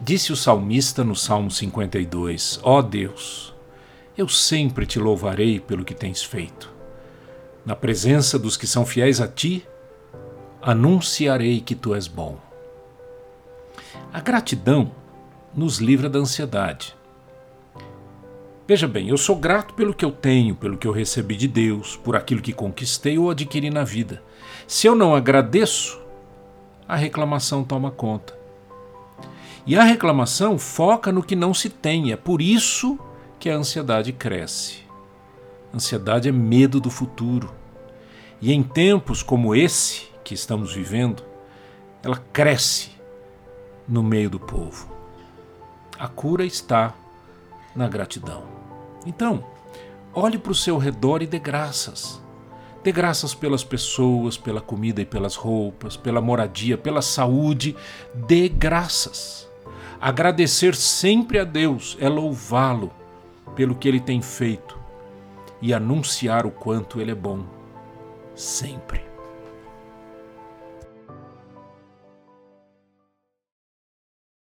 Disse o salmista no Salmo 52: Ó oh Deus, eu sempre te louvarei pelo que tens feito. Na presença dos que são fiéis a ti, anunciarei que tu és bom. A gratidão nos livra da ansiedade. Veja bem, eu sou grato pelo que eu tenho, pelo que eu recebi de Deus, por aquilo que conquistei ou adquiri na vida. Se eu não agradeço, a reclamação toma conta. E a reclamação foca no que não se tem, é por isso que a ansiedade cresce. Ansiedade é medo do futuro. E em tempos como esse que estamos vivendo, ela cresce no meio do povo. A cura está na gratidão. Então, olhe para o seu redor e dê graças. Dê graças pelas pessoas, pela comida e pelas roupas, pela moradia, pela saúde. Dê graças. Agradecer sempre a Deus é louvá-lo pelo que ele tem feito e anunciar o quanto ele é bom. Sempre.